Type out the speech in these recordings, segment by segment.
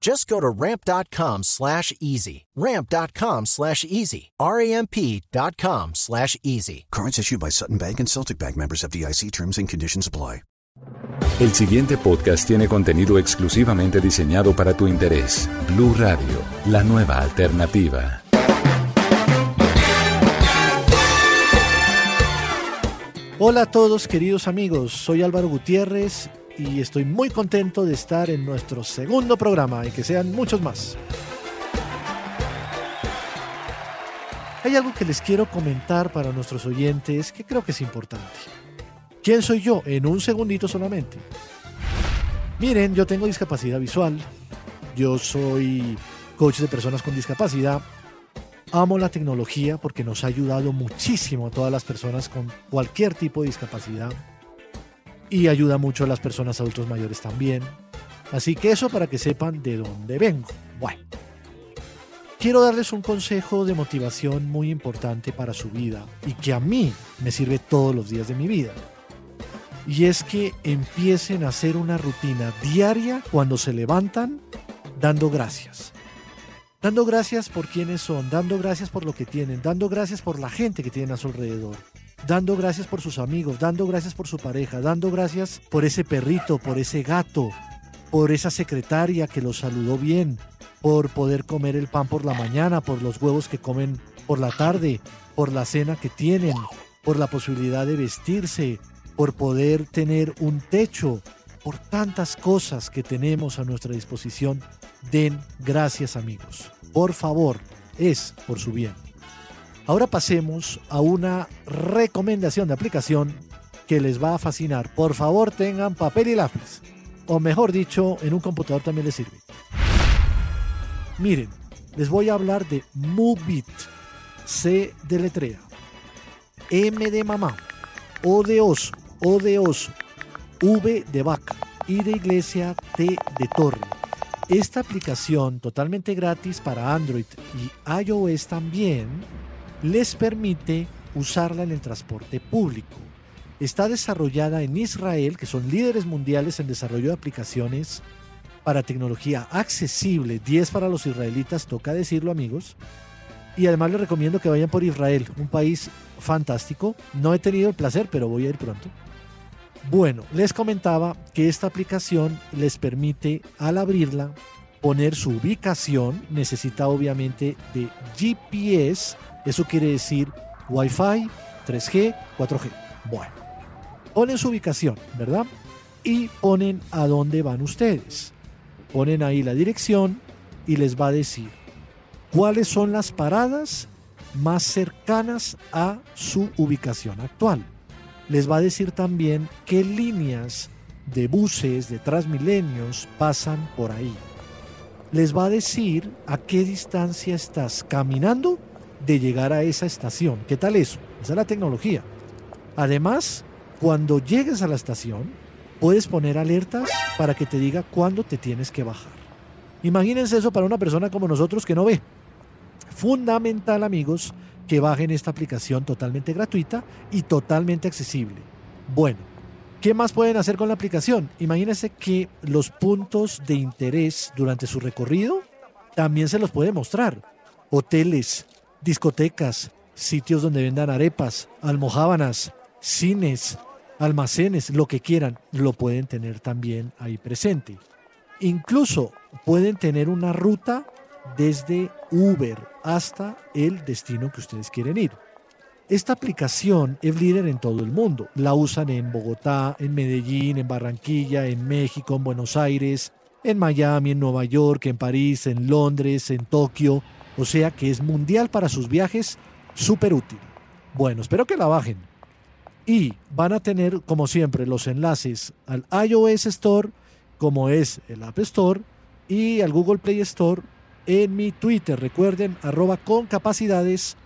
Just go to ramp.com slash easy. Ramp.com slash easy. R-A-M-P.com slash easy. Cards issued by Sutton Bank and Celtic Bank members of DIC terms and conditions apply. El siguiente podcast tiene contenido exclusivamente diseñado para tu interés. Blue Radio, la nueva alternativa. Hola a todos queridos amigos, soy Álvaro Gutiérrez y estoy muy contento de estar en nuestro segundo programa y que sean muchos más. Hay algo que les quiero comentar para nuestros oyentes que creo que es importante. ¿Quién soy yo? En un segundito solamente. Miren, yo tengo discapacidad visual, yo soy coach de personas con discapacidad, amo la tecnología porque nos ha ayudado muchísimo a todas las personas con cualquier tipo de discapacidad y ayuda mucho a las personas adultos mayores también. Así que eso para que sepan de dónde vengo. Bueno, quiero darles un consejo de motivación muy importante para su vida y que a mí me sirve todos los días de mi vida. Y es que empiecen a hacer una rutina diaria cuando se levantan dando gracias. Dando gracias por quienes son, dando gracias por lo que tienen, dando gracias por la gente que tienen a su alrededor, dando gracias por sus amigos, dando gracias por su pareja, dando gracias por ese perrito, por ese gato, por esa secretaria que los saludó bien, por poder comer el pan por la mañana, por los huevos que comen por la tarde, por la cena que tienen, por la posibilidad de vestirse, por poder tener un techo, por tantas cosas que tenemos a nuestra disposición. Den gracias amigos. Por favor, es por su bien. Ahora pasemos a una recomendación de aplicación que les va a fascinar. Por favor, tengan papel y lápiz. O mejor dicho, en un computador también les sirve. Miren, les voy a hablar de Movit. C de letrea. M de mamá. O de oso. O de oso. V de vaca. Y de iglesia. T de torre. Esta aplicación totalmente gratis para Android y iOS también les permite usarla en el transporte público. Está desarrollada en Israel, que son líderes mundiales en desarrollo de aplicaciones para tecnología accesible. 10 para los israelitas, toca decirlo amigos. Y además les recomiendo que vayan por Israel, un país fantástico. No he tenido el placer, pero voy a ir pronto. Bueno, les comentaba que esta aplicación les permite al abrirla poner su ubicación. Necesita obviamente de GPS eso quiere decir Wi-Fi, 3G, 4G. Bueno, ponen su ubicación, ¿verdad? Y ponen a dónde van ustedes. Ponen ahí la dirección y les va a decir cuáles son las paradas más cercanas a su ubicación actual. Les va a decir también qué líneas de buses, de Transmilenios pasan por ahí. Les va a decir a qué distancia estás caminando de llegar a esa estación. ¿Qué tal eso? Esa es la tecnología. Además, cuando llegues a la estación, puedes poner alertas para que te diga cuándo te tienes que bajar. Imagínense eso para una persona como nosotros que no ve. Fundamental, amigos, que bajen esta aplicación totalmente gratuita y totalmente accesible. Bueno, ¿qué más pueden hacer con la aplicación? Imagínense que los puntos de interés durante su recorrido también se los puede mostrar. Hoteles, discotecas, sitios donde vendan arepas, almohábanas, cines, almacenes, lo que quieran, lo pueden tener también ahí presente. Incluso pueden tener una ruta desde Uber hasta el destino que ustedes quieren ir. Esta aplicación es líder en todo el mundo. La usan en Bogotá, en Medellín, en Barranquilla, en México, en Buenos Aires, en Miami, en Nueva York, en París, en Londres, en Tokio. O sea que es mundial para sus viajes, súper útil. Bueno, espero que la bajen. Y van a tener, como siempre, los enlaces al iOS Store, como es el App Store, y al Google Play Store en mi Twitter. Recuerden, arroba con capacidades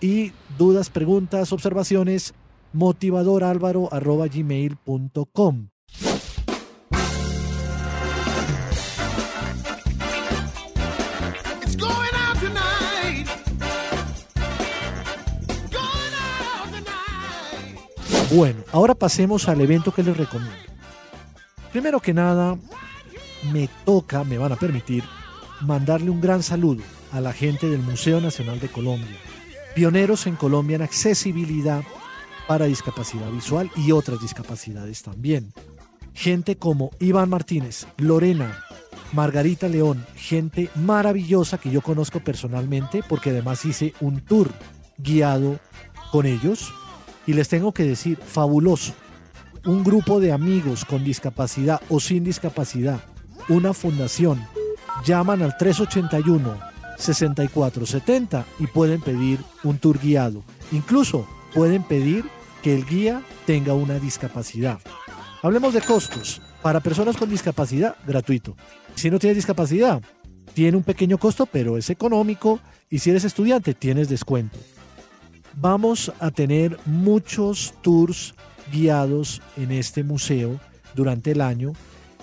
y dudas, preguntas, observaciones, motivadorálvaro arroba gmail.com. Bueno, ahora pasemos al evento que les recomiendo. Primero que nada, me toca, me van a permitir, mandarle un gran saludo a la gente del Museo Nacional de Colombia, pioneros en Colombia en accesibilidad para discapacidad visual y otras discapacidades también. Gente como Iván Martínez, Lorena, Margarita León, gente maravillosa que yo conozco personalmente porque además hice un tour guiado con ellos y les tengo que decir, fabuloso. Un grupo de amigos con discapacidad o sin discapacidad, una fundación, llaman al 381 6470 y pueden pedir un tour guiado. Incluso pueden pedir que el guía tenga una discapacidad. Hablemos de costos. Para personas con discapacidad, gratuito. Si no tienes discapacidad, tiene un pequeño costo, pero es económico. Y si eres estudiante, tienes descuento. Vamos a tener muchos tours guiados en este museo durante el año.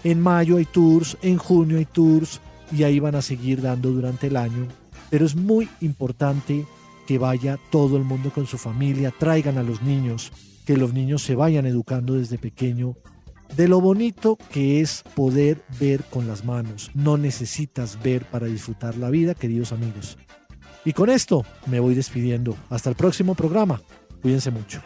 En mayo hay tours, en junio hay tours, y ahí van a seguir dando durante el año. Pero es muy importante que vaya todo el mundo con su familia, traigan a los niños, que los niños se vayan educando desde pequeño de lo bonito que es poder ver con las manos. No necesitas ver para disfrutar la vida, queridos amigos. Y con esto me voy despidiendo. Hasta el próximo programa. Cuídense mucho.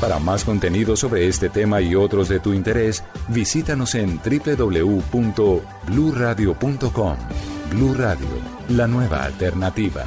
Para más contenido sobre este tema y otros de tu interés, visítanos en www.bluradio.com. Blu Radio, la nueva alternativa.